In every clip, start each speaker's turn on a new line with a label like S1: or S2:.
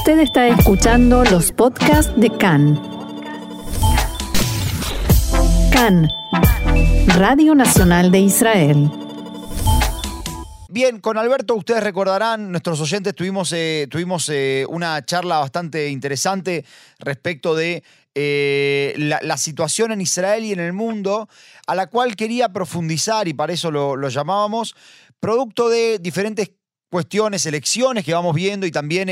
S1: Usted está escuchando los podcasts de CAN. CAN, Radio Nacional de Israel.
S2: Bien, con Alberto ustedes recordarán, nuestros oyentes tuvimos, eh, tuvimos eh, una charla bastante interesante respecto de eh, la, situación en Israel y en el mundo, a la cual quería profundizar y para eso lo, llamábamos, producto de diferentes cuestiones, elecciones que vamos viendo y también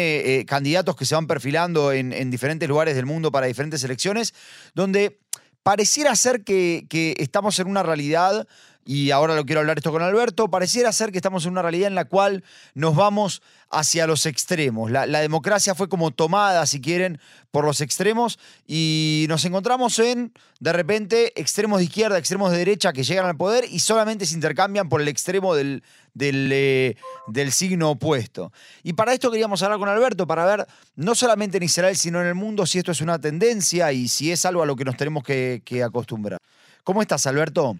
S2: candidatos que se van perfilando en, diferentes lugares del mundo para diferentes elecciones, donde pareciera ser que, que estamos en una realidad y ahora lo quiero hablar esto con Alberto, pareciera ser que estamos en una realidad en la cual nos vamos hacia los extremos. La, democracia fue como tomada, si quieren, por los extremos y nos encontramos en, de repente, extremos de izquierda, extremos de derecha que llegan al poder y solamente se intercambian por el extremo del, del, eh, del signo opuesto. Y para esto queríamos hablar con Alberto, para ver no solamente en Israel, sino en el mundo, si esto es una tendencia y si es algo a lo que nos tenemos que, que acostumbrar. ¿Cómo estás, Alberto?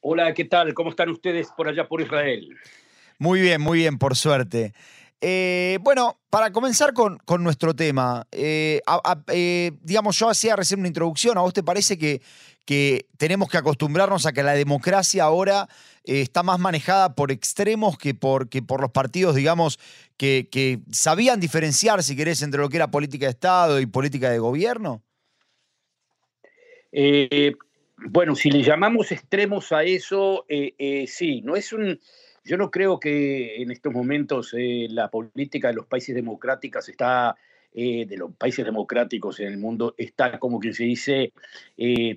S3: Hola, ¿qué tal? ¿Cómo están ustedes por allá por Israel?
S2: Muy bien, muy bien, por suerte. Eh, bueno, para comenzar con, nuestro tema, eh, eh, digamos, yo hacía recién una introducción, ¿a vos te parece que, que tenemos que acostumbrarnos a que la democracia ahora está más manejada por extremos que por, que por los partidos, digamos, que, que, sabían diferenciar, si querés, entre lo que era política de Estado y política de gobierno?
S3: Bueno, si le llamamos extremos a eso, eh, eh, sí, no es un. Yo no creo que en estos momentos eh, la política de los países democráticos está, de los países democráticos en el mundo, está como que se dice,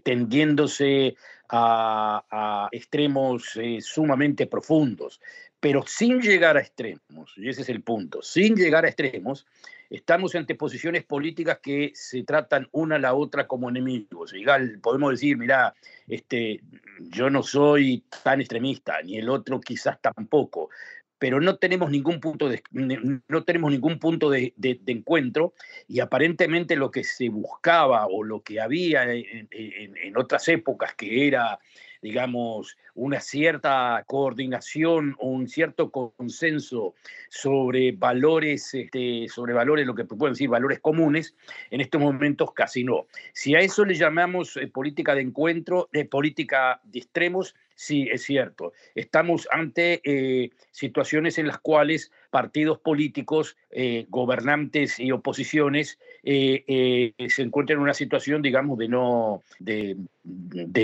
S3: tendiéndose a, a extremos sumamente profundos, pero sin llegar a extremos, y ese es el punto, sin llegar a extremos, estamos ante posiciones políticas que se tratan una a la otra como enemigos. Podemos decir, mira, este, yo no soy tan extremista, ni el otro quizás tampoco, pero no tenemos ningún punto de, no tenemos ningún punto de, encuentro y aparentemente lo que se buscaba o lo que había en otras épocas que era digamos, una cierta coordinación o un cierto consenso sobre valores, este, sobre valores, lo que pueden decir, valores comunes, en estos momentos casi no. Si a eso le llamamos eh, política de encuentro, de política de extremos, Sí, es cierto. Estamos ante eh, situaciones en las cuales partidos políticos, eh, gobernantes y oposiciones eh, se encuentran en una situación, digamos, de no, de,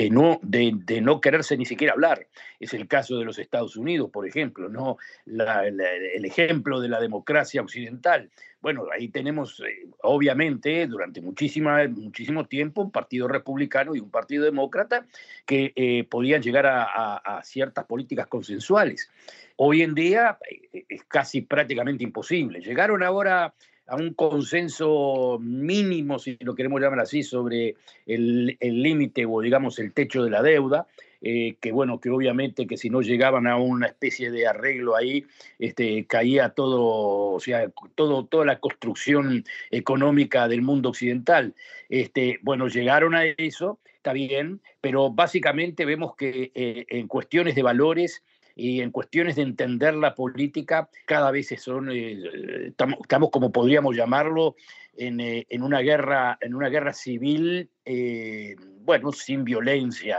S3: no, de, no quererse ni siquiera hablar. Es el caso de los Estados Unidos, por ejemplo, ¿no? el ejemplo de la democracia occidental. Bueno, ahí tenemos, eh, obviamente, durante muchísima, muchísimo tiempo, un partido republicano y un partido demócrata que eh, podían llegar a, ciertas políticas consensuales. Hoy en día eh, es casi prácticamente imposible. Llegaron ahora a un consenso mínimo, si lo queremos llamar así, sobre el límite o digamos el techo de la deuda. Eh, que bueno, que obviamente que si no llegaban a una especie de arreglo ahí, este, caía todo, o sea, todo, toda la construcción económica del mundo occidental. Este, bueno, llegaron a eso, está bien, pero básicamente vemos que eh, en cuestiones de valores, y en cuestiones de entender la política cada vez son, eh, estamos, como podríamos llamarlo, en, eh, en, una, guerra, en una guerra civil, eh, bueno, sin violencia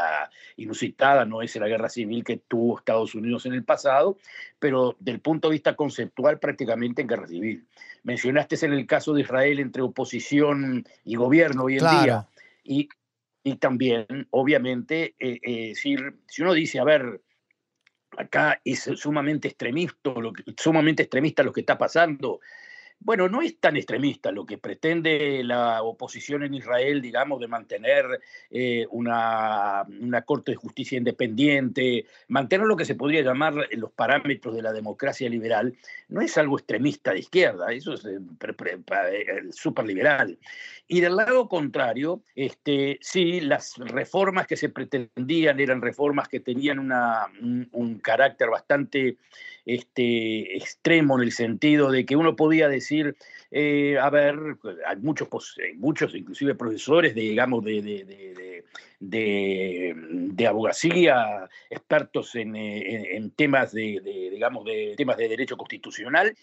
S3: inusitada, no es la guerra civil que tuvo Estados Unidos en el pasado, pero del punto de vista conceptual prácticamente en guerra civil. Mencionaste en el caso de Israel entre oposición y gobierno hoy en día. Y, y también, obviamente, si, si uno dice, a ver, acá es sumamente extremista, lo que, sumamente extremista lo que está pasando. Bueno, no es tan extremista lo que pretende la oposición en Israel, digamos, de mantener eh, una, una, Corte de Justicia independiente, mantener lo que se podría llamar los parámetros de la democracia liberal, no es algo extremista de izquierda, eso es eh, eh, súper liberal. Y del lado contrario, este, sí, las reformas que se pretendían eran reformas que tenían una, un, carácter bastante este, extremo en el sentido de que uno podía decir, eh, a ver, hay muchos, muchos inclusive profesores de, digamos, de, de, de, de abogacía, expertos en, en, temas de, digamos, de temas de derecho constitucional,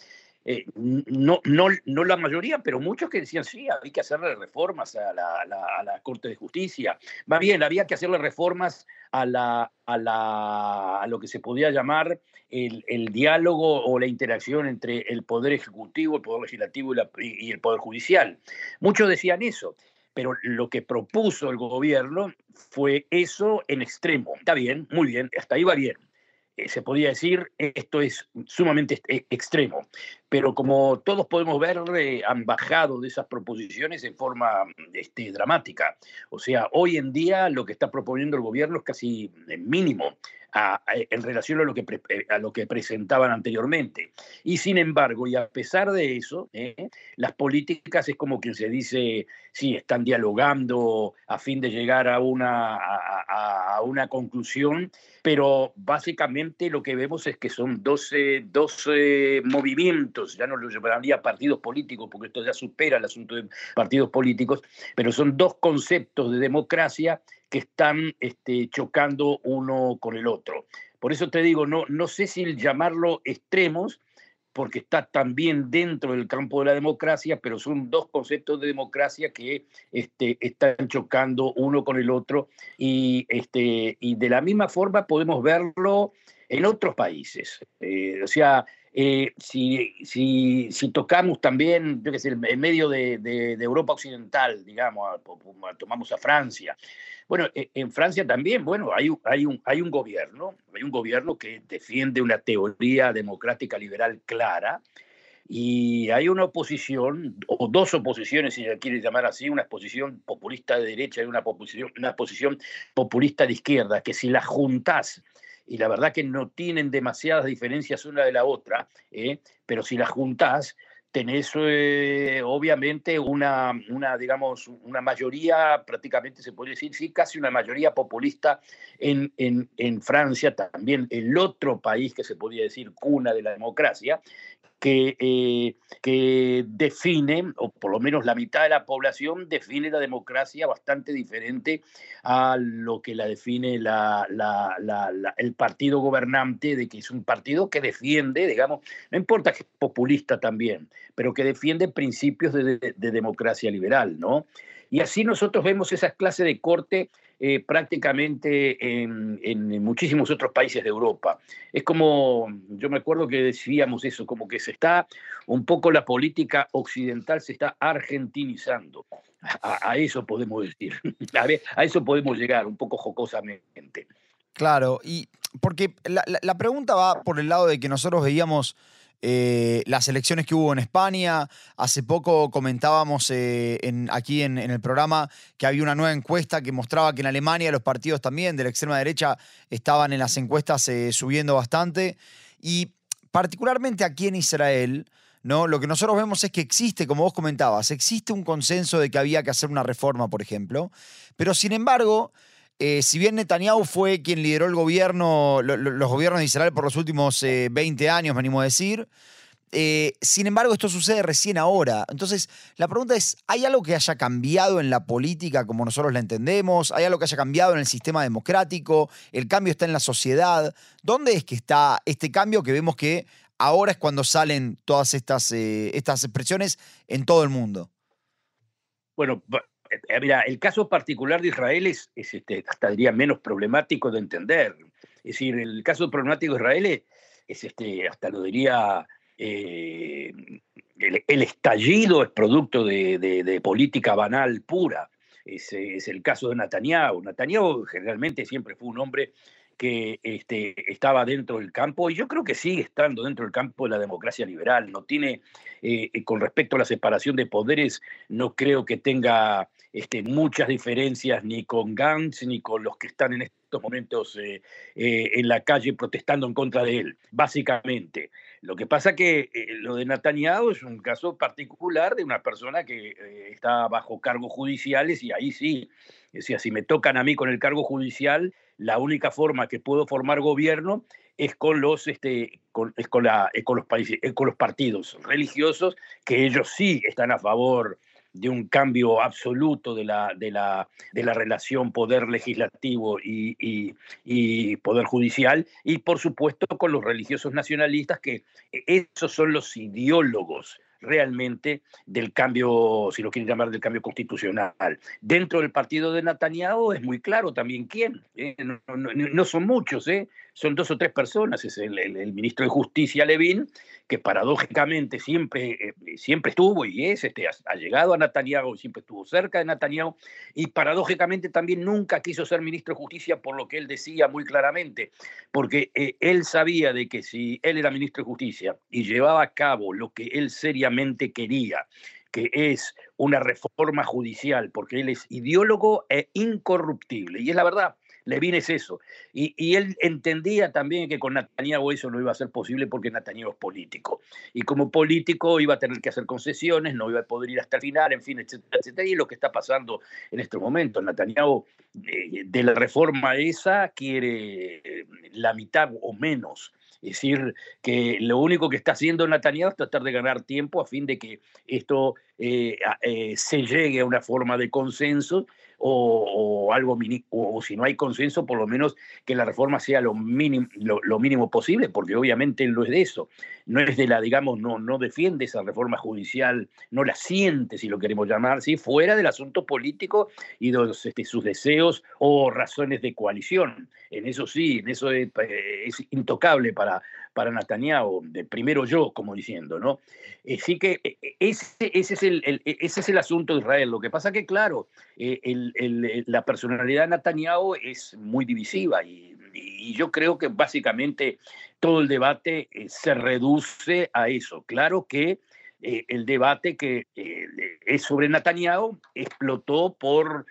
S3: eh, no, no, no la mayoría, pero muchos que decían, sí, había que hacerle reformas a la, a la, Corte de Justicia. Va bien, había que hacerle reformas a, la, a, la, a lo que se podía llamar el, el, diálogo o la interacción entre el Poder Ejecutivo, el Poder Legislativo y, y el Poder Judicial. Muchos decían eso pero lo que propuso el gobierno fue eso en extremo. Está bien, muy bien, hasta ahí va bien. Eh, se podía decir, esto es sumamente e, extremo, pero como todos podemos ver, eh, han bajado de esas proposiciones en forma este, dramática. O sea, hoy en día lo que está proponiendo el gobierno es casi eh, mínimo en relación a lo, que eh, a lo que presentaban anteriormente. Y sin embargo, y a pesar de eso, ¿eh? las políticas es como quien se dice, sí, están dialogando a fin de llegar a una, a, una conclusión, pero básicamente lo que vemos es que son 12, 12 movimientos, ya no lo llamaría partidos políticos, porque esto ya supera el asunto de partidos políticos, pero son dos conceptos de democracia que están este, chocando uno con el otro. Por eso te digo, no, no sé si llamarlo extremos, porque está también dentro del campo de la democracia, pero son dos conceptos de democracia que este, están chocando uno con el otro y, este, y de la misma forma podemos verlo en otros países. Eh, o sea, eh, si, si, si, tocamos también, yo qué sé, en medio de, de, Europa Occidental, digamos, tomamos a Francia. Bueno, e, en Francia también, bueno, hay, hay, un, hay un gobierno, hay un gobierno que defiende una teoría democrática liberal clara, y hay una oposición, o dos oposiciones, si se quiere llamar así, una posición populista de derecha y una posición, una posición populista de izquierda, que si las juntas y la verdad que no tienen demasiadas diferencias una de la otra, ¿eh? pero si las juntás, tenés eh, obviamente una, una, digamos, una mayoría, prácticamente se puede decir, sí, casi una mayoría populista en, en, en Francia, también el otro país que se podría decir cuna de la democracia, que, eh, que define, o por lo menos la mitad de la población define la democracia bastante diferente a lo que la define el partido gobernante, de que es un partido que defiende, digamos, no importa que es populista también, pero que defiende principios de, de democracia liberal, ¿no? Y así nosotros vemos esa clase de corte eh, prácticamente en, muchísimos otros países de Europa. Es como, yo me acuerdo que decíamos eso, como que se está, un poco la política occidental se está argentinizando. A, eso podemos decir, a, eso podemos llegar un poco jocosamente.
S2: Claro, y porque la pregunta va por el lado de que nosotros veíamos eh, las elecciones que hubo en España. Hace poco comentábamos eh, aquí en, el programa que había una nueva encuesta que mostraba que en Alemania los partidos también de la extrema derecha estaban en las encuestas eh, subiendo bastante. Y particularmente aquí en Israel, ¿no? Lo que nosotros vemos es que existe, como vos comentabas, existe un consenso de que había que hacer una reforma, por ejemplo, pero sin embargo, eh, si bien Netanyahu fue quien lideró el gobierno, los gobiernos de Israel por los últimos 20 eh, años, me animo a decir, eh, sin embargo, esto sucede recién ahora. Entonces, la pregunta es, ¿hay algo que haya cambiado en la política como nosotros la entendemos? ¿Hay algo que haya cambiado en el sistema democrático? ¿El cambio está en la sociedad? ¿Dónde es que está este cambio que vemos que ahora es cuando salen todas estas, estas expresiones en todo el mundo?
S3: Bueno, eh, mira, el caso particular de Israel es, este, hasta diría menos problemático de entender. Es decir, el caso problemático de Israel es, este, hasta lo diría, eh, el, estallido es producto de, política banal pura. Es, es, el caso de Netanyahu. Netanyahu generalmente siempre fue un hombre que este, estaba dentro del campo, y yo creo que sigue estando dentro del campo de la democracia liberal. No tiene, eh, eh, con respecto a la separación de poderes, no creo que tenga este, muchas diferencias ni con Gantz ni con los que están en estos momentos eh, en la calle protestando en contra de él, básicamente. Lo que pasa que lo de Netanyahu es un caso particular de una persona que está bajo cargos judiciales y ahí sí, decía, si me tocan a mí con el cargo judicial, la única forma que puedo formar gobierno es con los, este, con, con, los, países, con los partidos religiosos, que ellos sí están a favor de un cambio absoluto de la, de la, de la relación poder legislativo y, y, poder judicial, y por supuesto con los religiosos nacionalistas, que esos son los ideólogos realmente del cambio, si lo quieren llamar, del cambio constitucional. Dentro del partido de Netanyahu es muy claro también quién. ¿eh? No, son muchos, ¿eh? Son dos o tres personas. Es el, ministro de Justicia, Levin, que paradójicamente siempre, eh, siempre estuvo y es, este, ha, llegado a Netanyahu, siempre estuvo cerca de Netanyahu, y paradójicamente también nunca quiso ser ministro de Justicia por lo que él decía muy claramente, porque eh, él sabía de que si él era ministro de Justicia y llevaba a cabo lo que él seriamente quería, que es una reforma judicial, porque él es ideólogo e incorruptible. Y es la verdad, Levin es eso. Y, él entendía también que con Netanyahu eso no iba a ser posible porque Netanyahu es político. Y como político iba a tener que hacer concesiones, no iba a poder ir hasta el final, en fin, etcétera, etcétera. Y lo que está pasando en estos momentos. Netanyahu eh, de la reforma esa quiere eh, la mitad o menos. Es decir, que lo único que está haciendo Netanyahu es tratar de ganar tiempo a fin de que esto eh, se llegue a una forma de consenso o, algo o, si no hay consenso, por lo menos que la reforma sea lo mínimo, lo, mínimo posible, porque obviamente no es de eso, no es de la, digamos, no, no defiende esa reforma judicial, no la siente, si lo queremos llamar, ¿sí? fuera del asunto político y de este, sus deseos o razones de coalición. En eso sí, en eso es, eh, intocable para, para Netanyahu, de primero yo, como diciendo, ¿no? Así eh, que eh, ese, ese, es el, ese es el asunto de Israel. Lo que pasa que, claro, el, eh, la personalidad de Netanyahu es muy divisiva y, yo creo que básicamente todo el debate eh, se reduce a eso. Claro que eh, el debate que es sobre Netanyahu explotó por,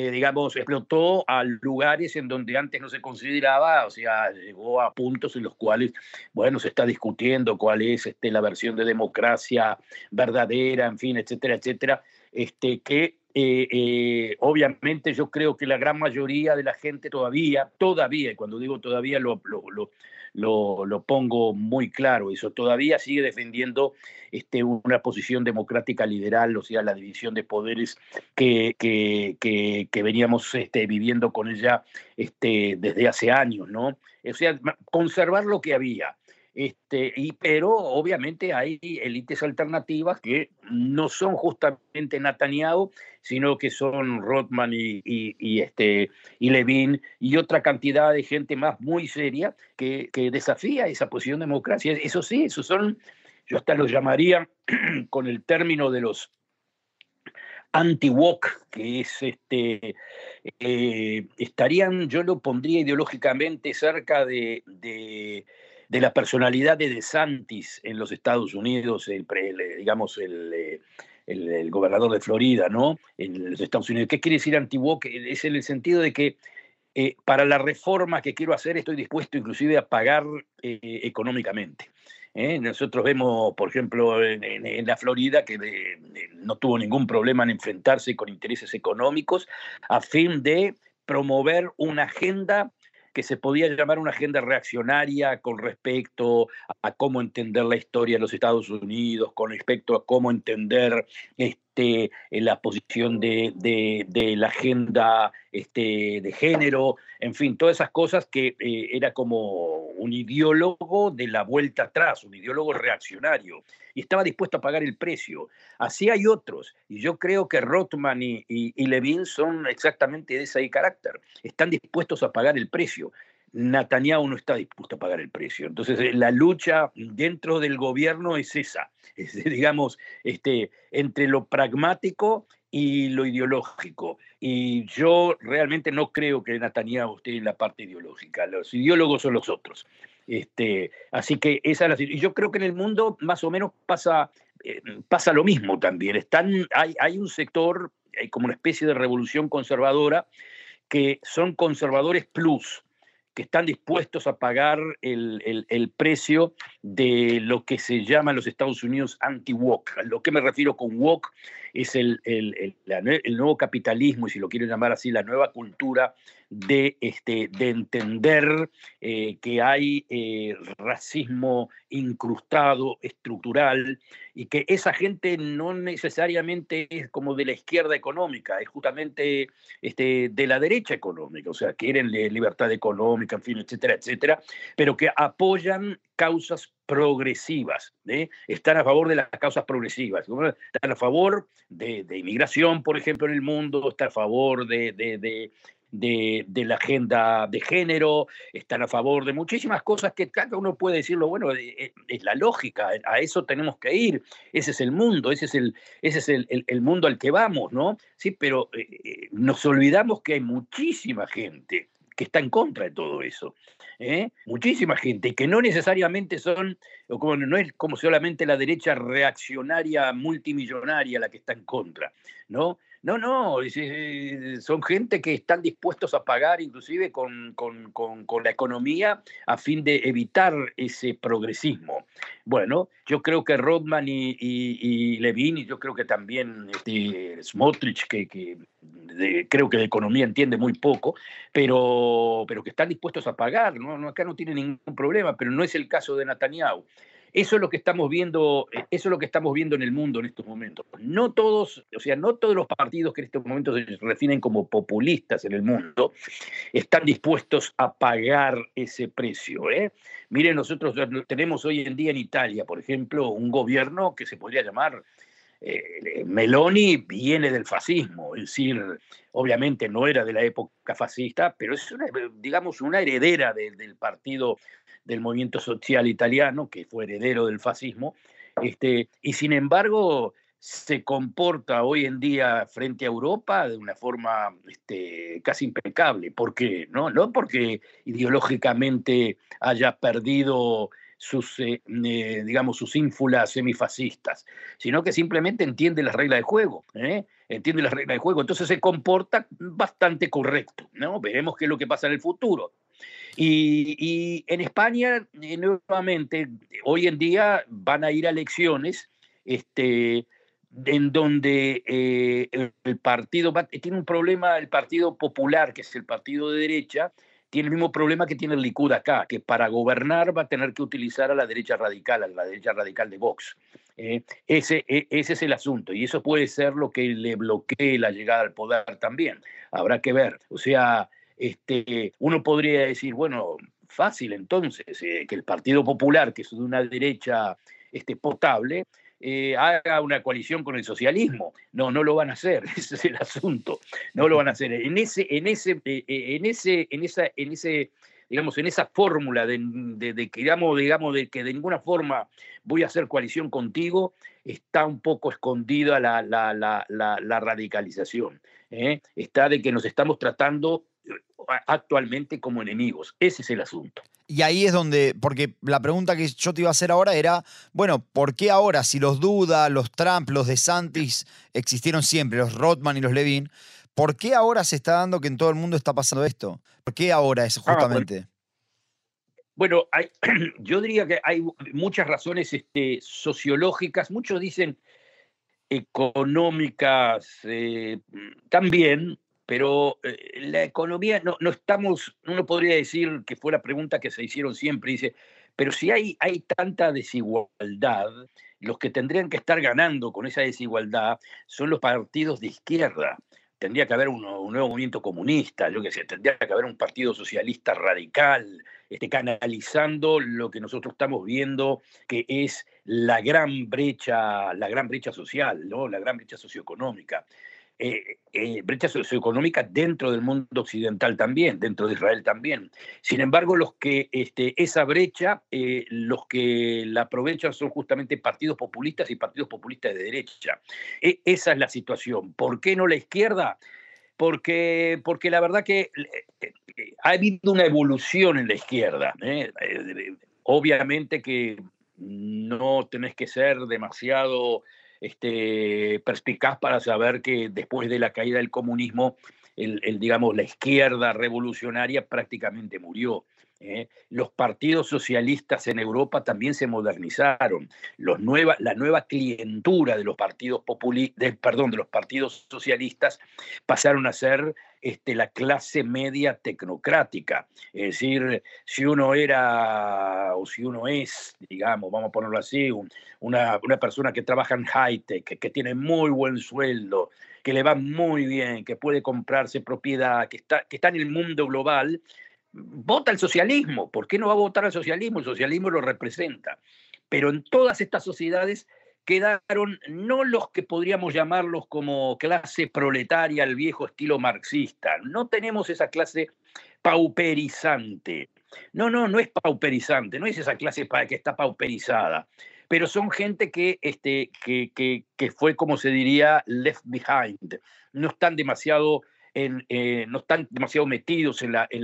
S3: digamos, explotó a lugares en donde antes no se consideraba, o sea, llegó a puntos en los cuales, bueno, se está discutiendo cuál es este, la versión de democracia verdadera, en fin, etcétera, etcétera, este, que eh, eh, obviamente yo creo que la gran mayoría de la gente todavía, todavía, y cuando digo todavía lo, pongo muy claro, eso todavía sigue defendiendo este, una posición democrática liberal, o sea, la división de poderes que, que, que, veníamos este, viviendo con ella este, desde hace años, ¿no? O sea, conservar lo que había. Este, y, pero obviamente hay élites alternativas que no son justamente Netanyahu, sino que son Rothman y, y, este, y Levin y otra cantidad de gente más muy seria que, que desafía esa posición de democracia. Eso sí, esos son, yo hasta los llamaría con el término de los anti-wok, que es este, eh, estarían, yo lo pondría ideológicamente cerca de la personalidad de DeSantis en los Estados Unidos, el, digamos, eh, el, el, gobernador de Florida, ¿no? En los Estados Unidos. ¿Qué quiere decir anti Es en el sentido de que eh, para la reforma que quiero hacer estoy dispuesto inclusive a pagar eh, económicamente. Nosotros vemos, por ejemplo, en, la Florida que no tuvo ningún problema en enfrentarse con intereses económicos a fin de promover una agenda que se podía llamar una agenda reaccionaria con respecto a cómo entender la historia de los Estados Unidos, con respecto a cómo entender este, la posición de, de, la agenda este, de género, en fin, todas esas cosas que eh, era como un ideólogo de la vuelta atrás, un ideólogo reaccionario, y estaba dispuesto a pagar el precio. Así hay otros, y yo creo que Rothman y, y, Levin son exactamente de ese carácter, están dispuestos a pagar el precio. Netanyahu no está dispuesto a pagar el precio. Entonces, eh, la lucha dentro del gobierno es esa, es, digamos, este, entre lo pragmático y lo ideológico. Y yo realmente no creo que Netanyahu esté en la parte ideológica. Los ideólogos son los otros. Este, así que esa es la Y yo creo que en el mundo más o menos pasa, eh, pasa lo mismo también. Están, hay, hay un sector, hay como una especie de revolución conservadora, que son conservadores plus que están dispuestos a pagar el, el, precio de lo que se llama en los Estados Unidos anti-wok. A lo que me refiero con wok es el, el, nuevo capitalismo, y si lo quiero llamar así, la nueva cultura de, este, de entender eh, que hay eh, racismo incrustado, estructural, y que esa gente no necesariamente es como de la izquierda económica, es justamente este, de la derecha económica, o sea, quieren libertad económica, en fin, etcétera, etcétera, pero que apoyan causas progresivas, ¿eh? están a favor de las causas progresivas, están a favor de, inmigración, por ejemplo, en el mundo, están a favor de, de, la agenda de género, están a favor de muchísimas cosas que cada uno puede decirlo, bueno, eh, eh, es, la lógica, a eso tenemos que ir, ese es el mundo, ese es el, ese es el, mundo al que vamos, ¿no? Sí, pero eh, nos olvidamos que hay muchísima gente que está en contra de todo eso. Muchísima gente, que no necesariamente son, como, no es como solamente la derecha reaccionaria multimillonaria la que está en contra, ¿no? No, no, son gente que están dispuestos a pagar inclusive con, la economía a fin de evitar ese progresismo. Bueno, yo creo que Rodman y, Levin, y yo creo que también este, Smotrich, que, creo que de economía entiende muy poco, pero, pero que están dispuestos a pagar, ¿no? acá no tiene ningún problema, pero no es el caso de Netanyahu. Eso es lo que estamos viendo, eh, eso es lo que estamos viendo en el mundo en estos momentos. No todos, o sea, no todos los partidos que en estos momentos se definen como populistas en el mundo están dispuestos a pagar ese precio. ¿eh? Miren, nosotros tenemos hoy en día en Italia, por ejemplo, un gobierno que se podría llamar eh, Meloni viene del fascismo, decir, obviamente no era de la época fascista, pero es una, digamos, una heredera del partido del movimiento social italiano, que fue heredero del fascismo, este, y sin embargo se comporta hoy en día frente a Europa de una forma este, casi impecable. ¿Por qué? No, no porque ideológicamente haya perdido sus, eh, eh, digamos, sus ínfulas semifascistas, sino que simplemente entiende las reglas de juego, ¿eh? Entiende las reglas de juego, entonces se comporta bastante correcto, ¿no? Veremos qué es lo que pasa en el futuro. Y, en España, eh, nuevamente, hoy en día van a ir a elecciones este, en donde eh, el partido tiene un problema, el Partido Popular, que es el partido de derecha, tiene el mismo problema que tiene el Likud acá, que para gobernar va a tener que utilizar a la derecha radical, a la derecha radical de Vox. Eh, ese, e, ese es el asunto y eso puede ser lo que le bloquee la llegada al poder también. Habrá que ver. O sea, este, uno podría decir, bueno, fácil entonces, eh, que el Partido Popular, que es de una derecha este, potable, eh, haga una coalición con el socialismo. No, no lo van a hacer, ese es el asunto. No lo van a hacer. En ese, en ese, eh, en ese, en esa, ese, digamos, en esa fórmula de, que digamos, digamos, de que de ninguna forma voy a hacer coalición contigo, está un poco escondida la radicalización. Está de que nos estamos tratando actualmente como enemigos. Ese es el asunto.
S2: Y ahí es donde, porque la pregunta que yo te iba a hacer ahora era, bueno, ¿por qué ahora, si los Duda, los Trump, los DeSantis existieron siempre, los Rothman y los Levin, ¿por qué ahora se está dando que en todo el mundo está pasando esto? ¿Por qué ahora es ah, justamente?
S3: bueno, yo diría que hay muchas razones este, sociológicas, muchos dicen económicas eh, también, pero eh, la economía, no, no estamos, uno podría decir que fue la pregunta que se hicieron siempre, dice, pero si hay, hay tanta desigualdad, los que tendrían que estar ganando con esa desigualdad son los partidos de izquierda. Tendría que haber un, nuevo movimiento comunista, yo qué sé, tendría que haber un partido socialista radical, este, canalizando lo que nosotros estamos viendo, que es la gran brecha, la gran brecha social, ¿no? la gran brecha socioeconómica. Eh, eh, brecha socioeconómica dentro del mundo occidental también, dentro de Israel también. Sin embargo, los que este, esa brecha, eh, los que la aprovechan son justamente partidos populistas y partidos populistas de derecha. E, esa es la situación. ¿Por qué no la izquierda? Porque, porque la verdad que ha habido una evolución en la izquierda. Obviamente que no tenés que ser demasiado este, perspicaz para saber que después de la caída del comunismo, el, digamos, la izquierda revolucionaria prácticamente murió. ¿Eh? Los partidos socialistas en Europa también se modernizaron. Los nueva, la nueva clientura de los partidos perdón, de los partidos socialistas pasaron a ser este, la clase media tecnocrática. Es decir, si uno era o si uno es, digamos, vamos a ponerlo así, una, una persona que trabaja en high-tech, que, que tiene muy buen sueldo, que le va muy bien, que puede comprarse propiedad, que está, que está en el mundo global, vota el socialismo. ¿Por qué no va a votar al socialismo? El socialismo lo representa. Pero en todas estas sociedades quedaron no los que podríamos llamarlos como clase proletaria al viejo estilo marxista. No tenemos esa clase pauperizante. No, no, no es pauperizante, no es esa clase que está pauperizada. Pero son gente que, este, que, que, que fue, como se diría, left behind. No están demasiado eh, no están demasiado metidos en la, en,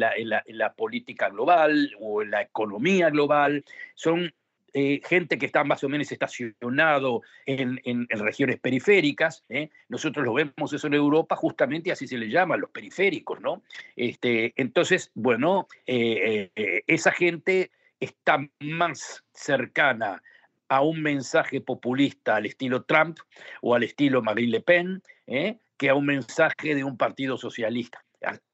S3: política global o en la economía global, son eh, gente que está más o menos estacionado en, en, regiones periféricas. ¿eh? Nosotros lo vemos eso en Europa, justamente así se le llama, los periféricos, ¿no? Este, entonces, bueno, esa gente está más cercana a un mensaje populista al estilo Trump o al estilo Marine Le Pen, ¿eh? que a un mensaje de un partido socialista.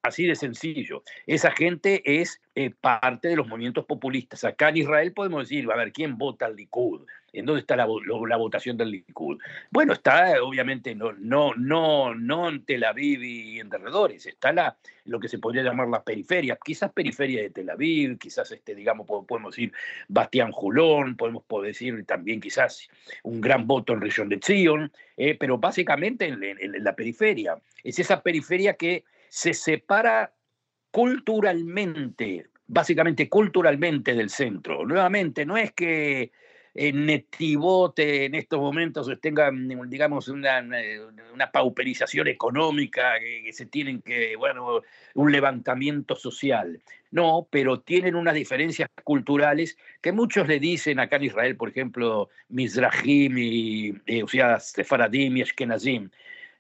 S3: Así de sencillo. Esa gente es eh, parte de los movimientos populistas. Acá en Israel podemos decir, a ver, ¿quién vota al Likud? ¿En dónde está la, votación del Likud? Bueno, está obviamente no, no, no, no en Tel Aviv y en alrededores, está la, lo que se podría llamar la periferia, quizás periferia de Tel Aviv, quizás, este, digamos, podemos decir Bastián Julón, podemos decir también quizás un gran voto en región de Zion, eh, pero básicamente en la periferia. Es esa periferia que se separa culturalmente, básicamente culturalmente del centro. Nuevamente, no es que en Netivote en estos momentos tengan, digamos, una, una pauperización económica, que, se tienen que, bueno, un levantamiento social. No, pero tienen unas diferencias culturales que muchos le dicen acá en Israel, por ejemplo, Mizrahim y, eh, o sea, Sefaradim y Ashkenazim.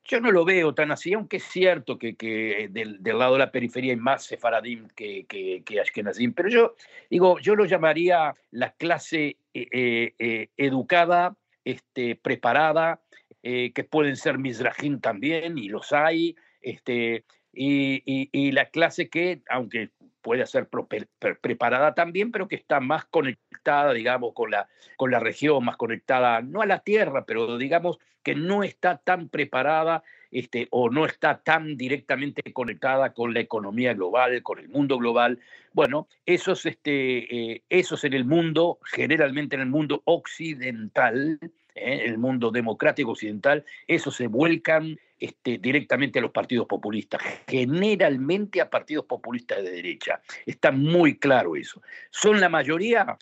S3: Yo no lo veo tan así, aunque es cierto que, que del, del, lado de la periferia hay más sefaradim que, que, que, ashkenazim, pero yo digo, yo lo llamaría la clase eh, eh, eh educada, este, preparada, eh, que pueden ser mizrahim también, y los hay, este, y, la clase que, aunque puede ser preparada también, pero que está más conectada, digamos, con la, con la región, más conectada, no a la tierra, pero digamos que no está tan preparada este, o no está tan directamente conectada con la economía global, con el mundo global. Bueno, esos, este, eh, esos en el mundo, generalmente en el mundo occidental, ¿eh? el mundo democrático occidental, esos se vuelcan este, directamente a los partidos populistas, generalmente a partidos populistas de derecha. Está muy claro eso. ¿Son la mayoría?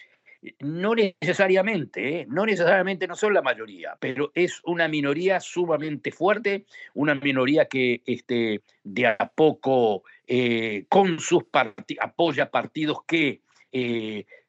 S3: No necesariamente, ¿eh? no necesariamente no son la mayoría, pero es una minoría sumamente fuerte, una minoría que este, de a poco eh, con sus apoya partidos que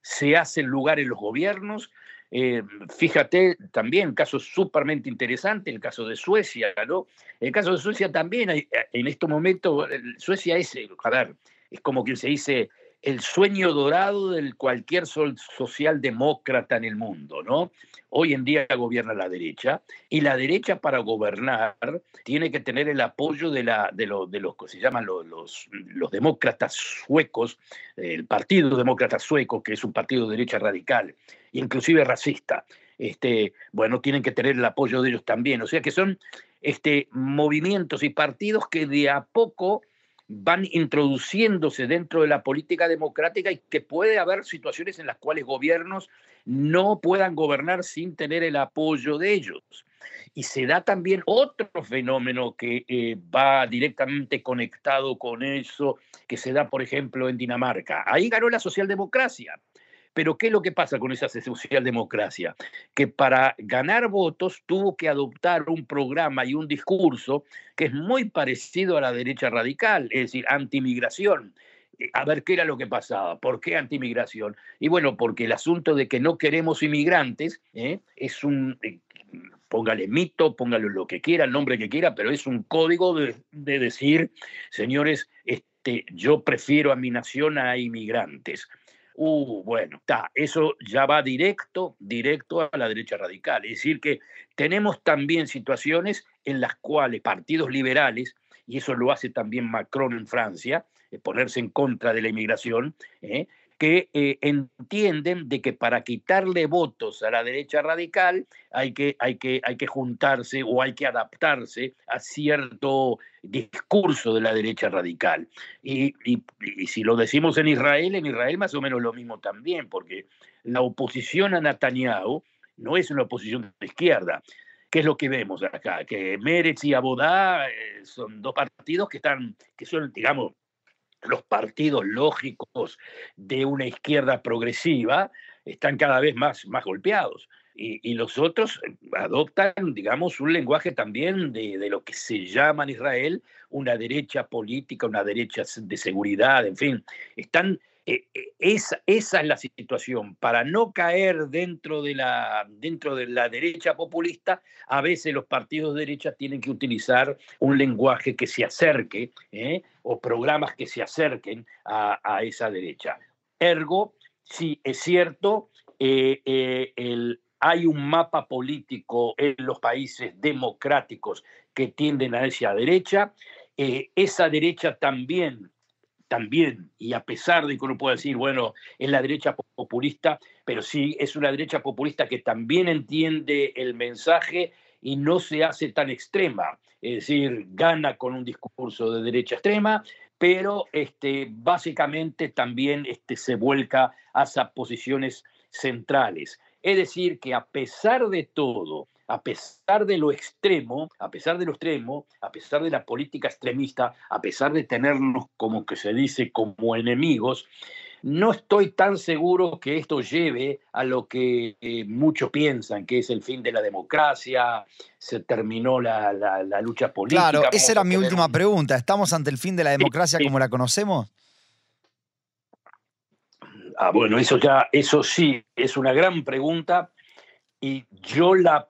S3: se hacen lugar en los gobiernos, eh, fíjate también, caso súpermente interesante, el caso de Suecia, ¿no? El caso de Suecia también, en este momento, Suecia es, a ver, es como quien se dice, el sueño dorado del cualquier socialdemócrata en el mundo, ¿no? Hoy en día gobierna la derecha y la derecha para gobernar tiene que tener el apoyo de, la, de, los que se llaman los, los, los, demócratas suecos, el Partido Demócrata Sueco, que es un partido de derecha radical, inclusive racista. Este, bueno, tienen que tener el apoyo de ellos también. O sea que son este, movimientos y partidos que de a poco van introduciéndose dentro de la política democrática y que puede haber situaciones en las cuales gobiernos no puedan gobernar sin tener el apoyo de ellos. Y se da también otro fenómeno que eh, va directamente conectado con eso, que se da, por ejemplo, en Dinamarca. Ahí ganó la socialdemocracia. Pero ¿qué es lo que pasa con esa socialdemocracia? Que para ganar votos tuvo que adoptar un programa y un discurso que es muy parecido a la derecha radical, es decir, antimigración. Eh, a ver qué era lo que pasaba, por qué antimigración. Y bueno, porque el asunto de que no queremos inmigrantes ¿eh? es un, eh, póngale mito, póngale lo que quiera, el nombre que quiera, pero es un código de, decir, señores, este, yo prefiero a mi nación a inmigrantes. Uh, bueno, está, eso ya va directo, directo a la derecha radical. Es decir, que tenemos también situaciones en las cuales partidos liberales, y eso lo hace también Macron en Francia, eh, ponerse en contra de la inmigración, ¿eh? Que eh, entienden de que para quitarle votos a la derecha radical hay que, hay, que, hay que juntarse o hay que adaptarse a cierto discurso de la derecha radical. Y, si lo decimos en Israel, en Israel más o menos lo mismo también, porque la oposición a Netanyahu no es una oposición de izquierda. ¿Qué es lo que vemos acá? Que Meretz y Abodá eh, son dos partidos que están, que son, digamos, los partidos lógicos de una izquierda progresiva están cada vez más, más golpeados. Y, los otros eh, adoptan, digamos, un lenguaje también de, de, lo que se llama en Israel una derecha política, una derecha de seguridad, en fin, están eh, eh, esa, es la situación. Para no caer dentro de, la, dentro de la derecha populista, a veces los partidos de derecha tienen que utilizar un lenguaje que se acerque ¿eh? o programas que se acerquen a, esa derecha. Ergo, sí, es cierto, el, hay un mapa político en los países democráticos que tienden a esa derecha. esa derecha también también, y a pesar de que uno pueda decir, bueno, es la derecha populista, pero sí es una derecha populista que también entiende el mensaje y no se hace tan extrema, es decir, gana con un discurso de derecha extrema, pero este, básicamente también este, se vuelca hacia posiciones centrales. Es decir, que a pesar de todo, a pesar de lo extremo, a pesar de lo extremo, a pesar de la política extremista, a pesar de tenernos como que se dice como enemigos, no estoy tan seguro que esto lleve a lo que eh, muchos piensan, que es el fin de la democracia, se terminó la, lucha política.
S2: Claro, esa era mi última pregunta. ¿Estamos ante el fin de la democracia como la conocemos?
S3: Ah, bueno, eso ya, eso sí, es una gran pregunta y yo la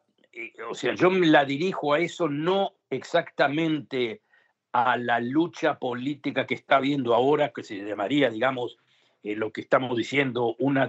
S3: o sea, yo me la dirijo a eso no exactamente a la lucha política que está habiendo ahora, que se llamaría, digamos, eh, lo que estamos diciendo, una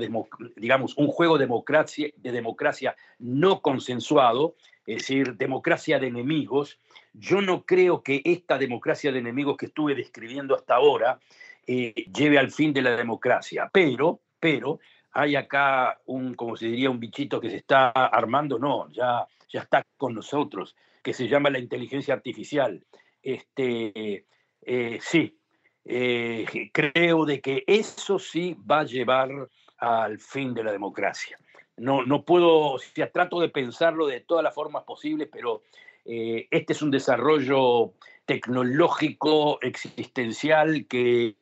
S3: digamos, un juego democracia, de democracia no consensuado, es decir, democracia de enemigos. Yo no creo que esta democracia de enemigos que estuve describiendo hasta ahora eh, lleve al fin de la democracia, pero, pero hay acá un, como se diría, un bichito que se está armando, no, ya ya está con nosotros, que se llama la inteligencia artificial. Este, eh, sí, eh, creo de que eso sí va a llevar al fin de la democracia. No, no puedo, o trato de pensarlo de todas las formas posibles, pero eh, este es un desarrollo tecnológico, existencial, que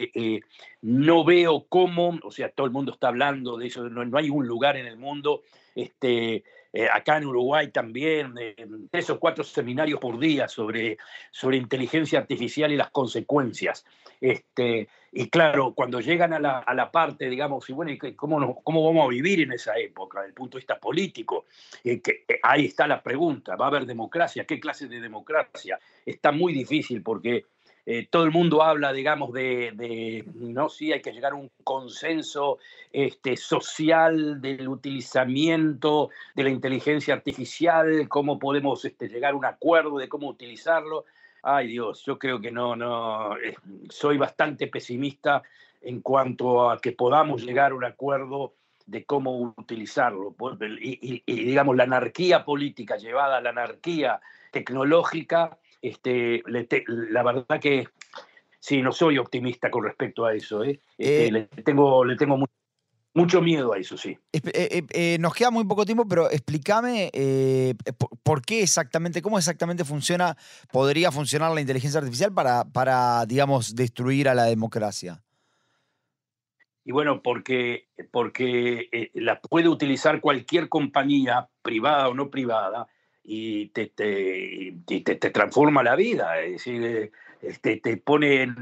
S3: no veo cómo, o sea, todo el mundo está hablando de eso, no, no hay un lugar en el mundo este, eh, acá en Uruguay también, eh, tres o cuatro seminarios por día sobre, sobre inteligencia artificial y las consecuencias. Este, y claro, cuando llegan a la, a la parte, digamos, bueno, ¿cómo, ¿cómo vamos a vivir en esa época desde el punto de vista político? Eh, que, ahí está la pregunta, ¿va a haber democracia? ¿Qué clase de democracia? Está muy difícil porque eh, todo el mundo habla, digamos, de, no, sí, hay que llegar a un consenso este, social del utilizamiento de la inteligencia artificial, cómo podemos este, llegar a un acuerdo de cómo utilizarlo. Ay Dios, yo creo que no, no, eh, soy bastante pesimista en cuanto a que podamos llegar a un acuerdo de cómo utilizarlo. y digamos, la anarquía política llevada a la anarquía tecnológica este, la verdad que sí, no soy optimista con respecto a eso. ¿eh? Este, eh, le tengo, le tengo mucho miedo a eso, sí.
S2: Eh, nos queda muy poco tiempo, pero explícame por qué exactamente, cómo exactamente funciona, podría funcionar la inteligencia artificial para, para digamos, destruir a la democracia.
S3: Y bueno, porque, porque la puede utilizar cualquier compañía, privada o no privada, y te, te, te, transforma la vida, es decir, este, te pone,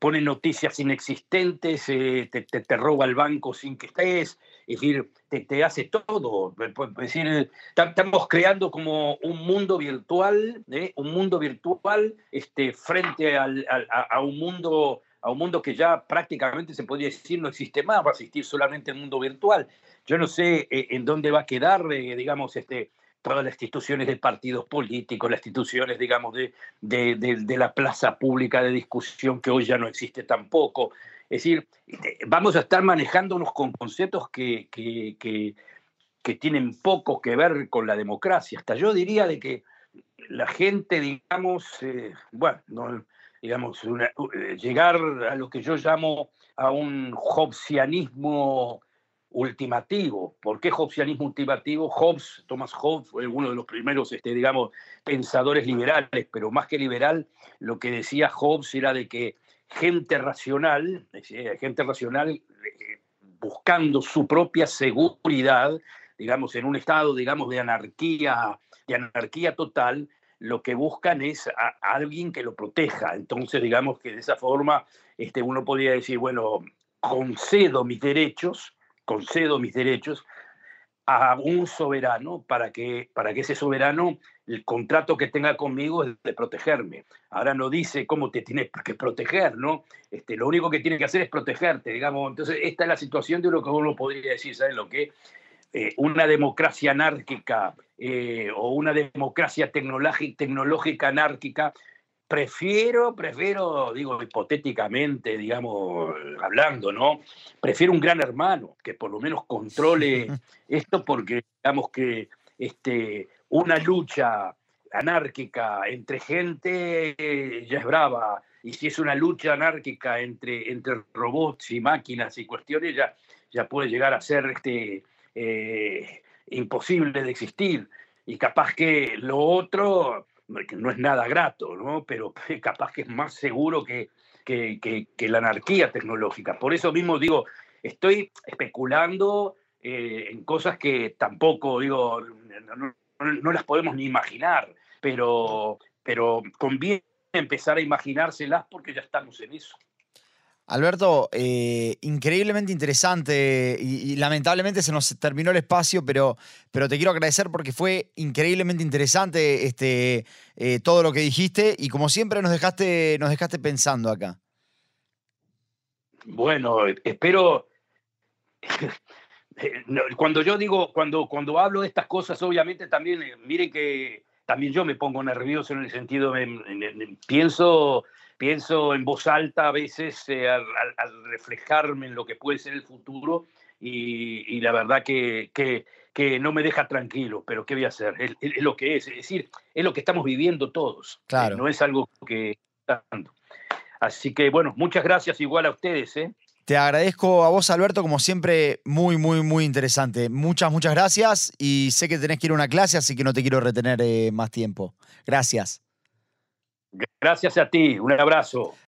S3: pone noticias inexistentes, eh, te, roba el banco sin que estés, es decir, te, hace todo. Decir, estamos creando como un mundo virtual, ¿eh? un mundo virtual este, frente al, a, un mundo a un mundo que ya prácticamente se podría decir no existe más, va a existir solamente el mundo virtual. Yo no sé eh, en dónde va a quedar, eh, digamos, este, todas las instituciones de partidos políticos, las instituciones, digamos, de, de, la plaza pública de discusión que hoy ya no existe tampoco. Es decir, eh, vamos a estar manejándonos con conceptos que, que, que, que tienen poco que ver con la democracia. Hasta yo diría de que la gente, digamos, bueno, no, digamos, eh, llegar a lo que yo llamo a un hobbesianismo ultimativo. ¿Por qué hobbesianismo ultimativo? Hobbes, Thomas Hobbes, fue uno de los primeros, este, digamos, pensadores liberales, pero más que liberal, lo que decía Hobbes era de que gente racional, gente racional eh, buscando su propia seguridad, digamos, en un estado, digamos, de anarquía, de anarquía total, lo que buscan es a, alguien que lo proteja. Entonces, digamos que de esa forma este, uno podría decir, bueno, concedo mis derechos, concedo mis derechos a un soberano para que, para que ese soberano, el contrato que tenga conmigo es de protegerme. Ahora no dice cómo te tienes que proteger, ¿no? Este, lo único que tiene que hacer es protegerte, digamos. Entonces, esta es la situación de lo que uno podría decir, ¿sabes lo que? Eh, una democracia anárquica eh, o una democracia tecnológica anárquica, prefiero, prefiero, digo hipotéticamente, digamos, hablando, ¿no? Prefiero un gran hermano que por lo menos controle esto porque, digamos que este, una lucha anárquica entre gente eh, ya es brava, y si es una lucha anárquica entre, entre robots y máquinas y cuestiones, ya, ya puede llegar a ser este, eh, imposible de existir. Y capaz que lo otro no es nada grato, ¿no? pero capaz que es más seguro que, que, la anarquía tecnológica. Por eso mismo digo, estoy especulando eh, en cosas que tampoco, digo, no, las podemos ni imaginar, pero, pero conviene empezar a imaginárselas porque ya estamos en eso.
S2: Alberto, eh, increíblemente interesante y, lamentablemente se nos terminó el espacio, pero, pero te quiero agradecer porque fue increíblemente interesante este, eh, todo lo que dijiste y como siempre nos dejaste, nos dejaste pensando acá.
S3: Bueno, espero... Cuando yo digo, cuando, cuando hablo de estas cosas, obviamente también, eh, miren que también yo me pongo nervioso en el sentido, pienso pienso en voz alta a veces eh, al, reflejarme en lo que puede ser el futuro y, la verdad que, que, no me deja tranquilo, pero ¿qué voy a hacer? Es, lo que es, es decir, es lo que estamos viviendo todos, eh, claro. no es algo que... Así que bueno, muchas gracias igual a ustedes. ¿eh?
S2: Te agradezco a vos, Alberto, como siempre, muy, muy, muy interesante. Muchas, muchas gracias y sé que tenés que ir a una clase, así que no te quiero retener más tiempo. Gracias.
S3: Gracias a ti, un abrazo.